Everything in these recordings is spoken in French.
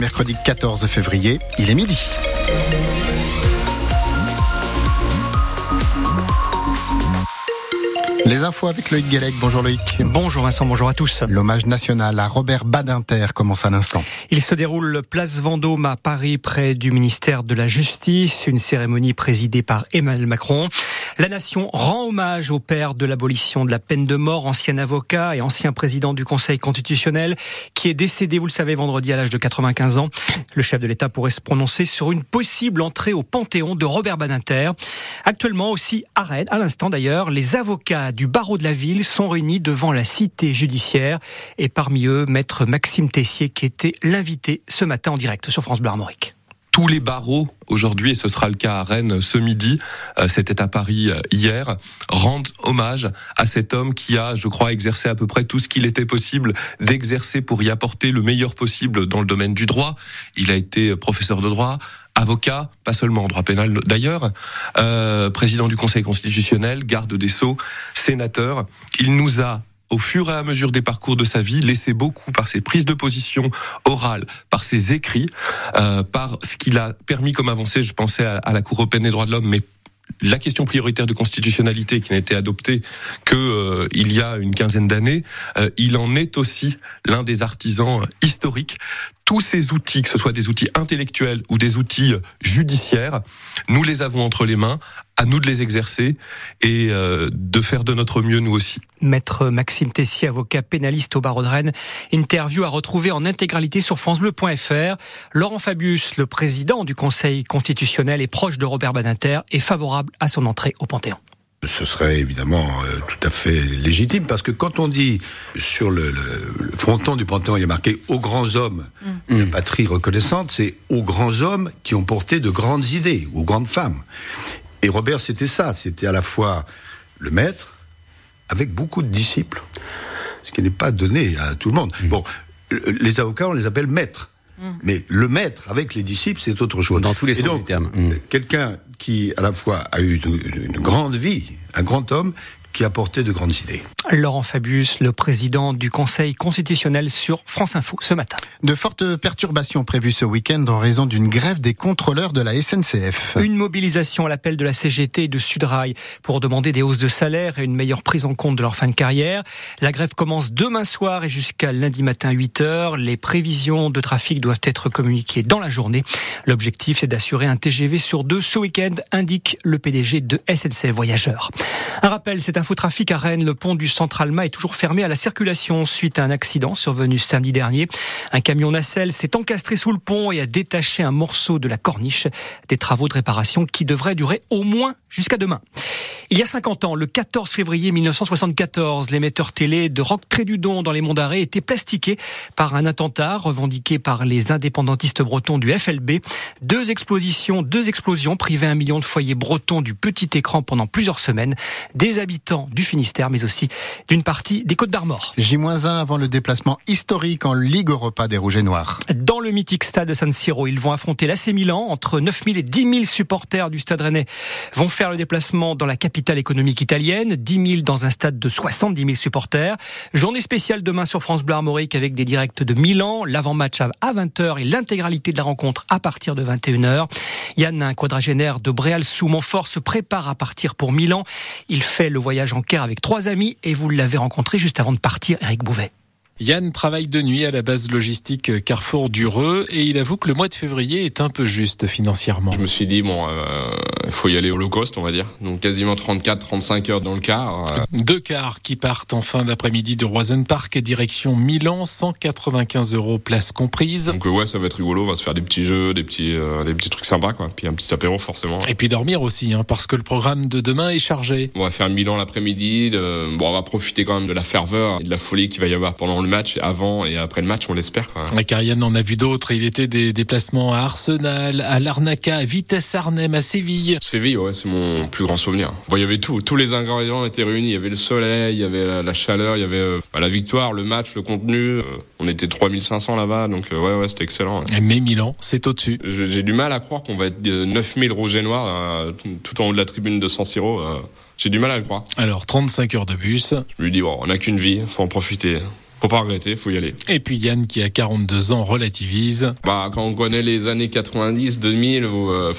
Mercredi 14 février, il est midi. Les infos avec Loïc Guélec. Bonjour Loïc. Bonjour Vincent, bonjour à tous. L'hommage national à Robert Badinter commence à l'instant. Il se déroule place Vendôme à Paris, près du ministère de la Justice. Une cérémonie présidée par Emmanuel Macron. La nation rend hommage au père de l'abolition de la peine de mort, ancien avocat et ancien président du Conseil constitutionnel, qui est décédé, vous le savez, vendredi à l'âge de 95 ans. Le chef de l'État pourrait se prononcer sur une possible entrée au Panthéon de Robert Badinter. Actuellement aussi à Rennes, à l'instant d'ailleurs, les avocats du barreau de la ville sont réunis devant la cité judiciaire et parmi eux, maître Maxime Tessier qui était l'invité ce matin en direct sur France Bleu Armorique tous les barreaux aujourd'hui, et ce sera le cas à Rennes ce midi, euh, c'était à Paris euh, hier, rendent hommage à cet homme qui a, je crois, exercé à peu près tout ce qu'il était possible d'exercer pour y apporter le meilleur possible dans le domaine du droit. Il a été professeur de droit, avocat, pas seulement en droit pénal d'ailleurs, euh, président du Conseil constitutionnel, garde des sceaux, sénateur. Il nous a au fur et à mesure des parcours de sa vie, laissé beaucoup par ses prises de position orales, par ses écrits, euh, par ce qu'il a permis comme avancée. Je pensais à, la Cour européenne des droits de l'homme, mais la question prioritaire de constitutionnalité qui n'a été adoptée que euh, il y a une quinzaine d'années, euh, il en est aussi l'un des artisans historiques. Tous ces outils, que ce soit des outils intellectuels ou des outils judiciaires, nous les avons entre les mains à nous de les exercer et euh, de faire de notre mieux nous aussi. Maître Maxime Tessier, avocat pénaliste au barreau de Rennes, interview à retrouver en intégralité sur francebleu.fr. Laurent Fabius, le président du Conseil constitutionnel et proche de Robert Badinter, est favorable à son entrée au Panthéon. Ce serait évidemment euh, tout à fait légitime parce que quand on dit sur le, le, fronton du Panthéon, il y a marqué aux grands hommes, mm. la patrie reconnaissante, c'est aux grands hommes qui ont porté de grandes idées, aux grandes femmes. Et Robert, c'était ça. C'était à la fois le maître, avec beaucoup de disciples. Ce qui n'est pas donné à tout le monde. Mmh. Bon, les avocats, on les appelle maîtres. Mmh. Mais le maître avec les disciples, c'est autre chose. Dans tous les sens du terme. Mmh. Quelqu'un qui, à la fois, a eu une, grande vie, un grand homme, qui a porté de grandes idées. Laurent Fabius, le président du Conseil constitutionnel sur France Info ce matin. De fortes perturbations prévues ce week-end en raison d'une grève des contrôleurs de la SNCF. Une mobilisation à l'appel de la CGT et de Sudrail pour demander des hausses de salaire et une meilleure prise en compte de leur fin de carrière. La grève commence demain soir et jusqu'à lundi matin 8 heures. Les prévisions de trafic doivent être communiquées dans la journée. L'objectif, c'est d'assurer un TGV sur deux ce week-end, indique le PDG de SNCF Voyageurs. Un rappel, c'est Infotrafic à Rennes, le pont du Centralma est toujours fermé à la circulation suite à un accident survenu samedi dernier. Un camion nacelle s'est encastré sous le pont et a détaché un morceau de la corniche. Des travaux de réparation qui devraient durer au moins jusqu'à demain. Il y a 50 ans, le 14 février 1974, l'émetteur télé de Rock Trédudon dans les Monts d'Arrée était plastiqué par un attentat revendiqué par les indépendantistes bretons du FLB. Deux explosions, deux explosions privaient un million de foyers bretons du petit écran pendant plusieurs semaines, des habitants du Finistère, mais aussi d'une partie des Côtes d'Armor. J-1 avant le déplacement historique en Ligue Europa des Rouges et Noirs. Le mythique stade de San Siro, ils vont affronter l'AC Milan. Entre 9000 et 10 000 supporters du stade rennais vont faire le déplacement dans la capitale capitale économique italienne, 10 000 dans un stade de 70 000 supporters. Journée spéciale demain sur France Bleu Armorique avec des directs de Milan, l'avant-match à 20h et l'intégralité de la rencontre à partir de 21h. Yann, un quadragénaire de Bréal sous Montfort, se prépare à partir pour Milan. Il fait le voyage en Caire avec trois amis et vous l'avez rencontré juste avant de partir, Eric Bouvet. Yann travaille de nuit à la base logistique Carrefour Dureux et il avoue que le mois de février est un peu juste financièrement. Je me suis dit, bon, euh, il faut y aller au low cost, on va dire. Donc quasiment 34-35 heures dans le car. Euh. Deux cars qui partent en fin d'après-midi de Roisen Park, direction Milan, 195 euros place comprise. Donc ouais, ça va être rigolo, on va se faire des petits jeux, des petits, euh, des petits trucs sympas, quoi. Puis un petit apéro forcément. Et puis dormir aussi, hein, parce que le programme de demain est chargé. On va faire Milan l'après-midi, bon, on va profiter quand même de la ferveur et de la folie qu'il va y avoir pendant le match, avant et après le match, on l'espère. La Carienne en a vu d'autres. Il était des déplacements à Arsenal, à Larnaca, à Vitesse Arnhem, à Séville. Séville, ouais, c'est mon plus grand souvenir. Bon, il y avait tout, tous les ingrédients étaient réunis. Il y avait le soleil, il y avait la chaleur, il y avait euh, bah, la victoire, le match, le contenu. Euh, on était 3500 là-bas, donc euh, ouais, ouais, c'était excellent. Mais Milan, c'est au-dessus. J'ai du mal à croire qu'on va être 9000 rouges et noirs tout en haut de la tribune de San Siro. J'ai du mal à le croire. Alors, 35 heures de bus. Je me dis, bon, on n'a qu'une vie, faut en profiter. Faut pas regretter, faut y aller. Et puis Yann, qui a 42 ans, relativise. Bah, quand on connaît les années 90, 2000, où, euh,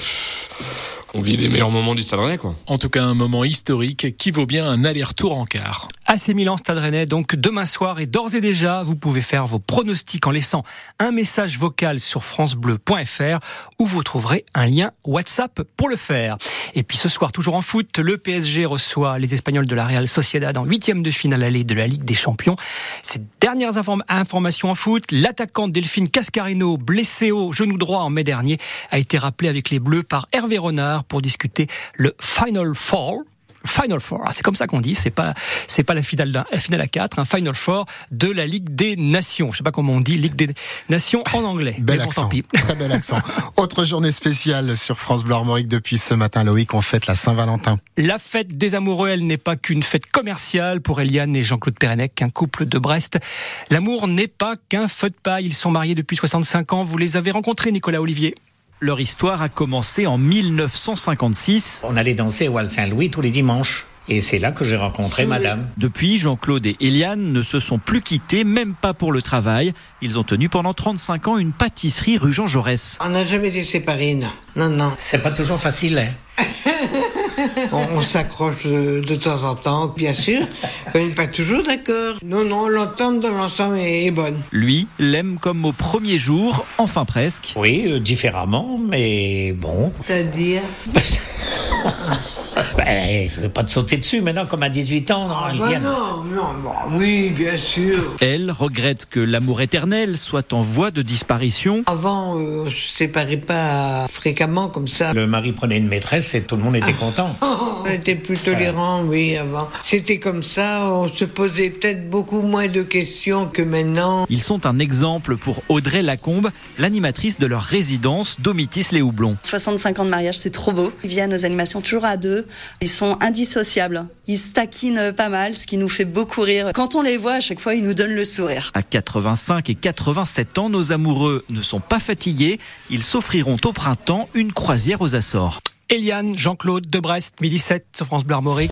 on vit les meilleurs moments du Stade Rennais, quoi. En tout cas, un moment historique qui vaut bien un aller-retour en quart. AC Milan Stade Rennais, donc demain soir et d'ores et déjà, vous pouvez faire vos pronostics en laissant un message vocal sur francebleu.fr où vous trouverez un lien WhatsApp pour le faire. Et puis ce soir, toujours en foot, le PSG reçoit les Espagnols de la Real Sociedad en huitième de finale allée de la Ligue des Champions. Ces dernières inform informations en foot, l'attaquant Delphine Cascarino, blessé au genou droit en mai dernier, a été rappelé avec les Bleus par Hervé Renard pour discuter le Final Four. Final Four, ah, c'est comme ça qu'on dit, c'est pas c'est pas la finale, la finale à 4, un Final Four de la Ligue des Nations. Je sais pas comment on dit Ligue des Nations en anglais. Bel mais bon, accent, tant pis. très bel accent. Autre journée spéciale sur France Bleu Armorique depuis ce matin, Loïc, on fête la Saint-Valentin. La fête des amoureux, elle n'est pas qu'une fête commerciale pour Eliane et Jean-Claude Pérenec, un couple de Brest. L'amour n'est pas qu'un feu de paille. Ils sont mariés depuis 65 ans. Vous les avez rencontrés, Nicolas Olivier Leur histoire a commencé en 1956. On allait danser au Val Saint-Louis tous les dimanches. Et c'est là que j'ai rencontré madame. Depuis, Jean-Claude et Eliane ne se sont plus quittés, même pas pour le travail. Ils ont tenu pendant 35 ans une pâtisserie rue Jean Jaurès. On n'a jamais été séparés, non. Non, non. C'est pas toujours facile, hein. On, on s'accroche de, de temps en temps, bien sûr. On n'est pas toujours d'accord. Non, non, l'entente dans l'ensemble est, est bonne. Lui l'aime comme au premier jour, enfin presque. Oui, euh, différemment, mais bon. C'est-à-dire? Ben, je vais pas te sauter dessus maintenant, comme à 18 ans, non, Ah, bah non, non, bah oui, bien sûr. Elle regrette que l'amour éternel soit en voie de disparition. Avant, euh, on se séparait pas fréquemment comme ça. Le mari prenait une maîtresse et tout le monde était content. On était plus tolérants, oui, avant. C'était comme ça, on se posait peut-être beaucoup moins de questions que maintenant. Ils sont un exemple pour Audrey Lacombe, l'animatrice de leur résidence Domitis les Houblons. 65 ans de mariage, c'est trop beau. Ils viennent aux animations toujours à deux. Ils sont indissociables. Ils se taquinent pas mal, ce qui nous fait beaucoup rire. Quand on les voit, à chaque fois, ils nous donnent le sourire. À 85 et 87 ans, nos amoureux ne sont pas fatigués. Ils s'offriront au printemps une croisière aux Açores. Eliane, Jean-Claude de Brest, midi 7 sur France Bleu Armorique.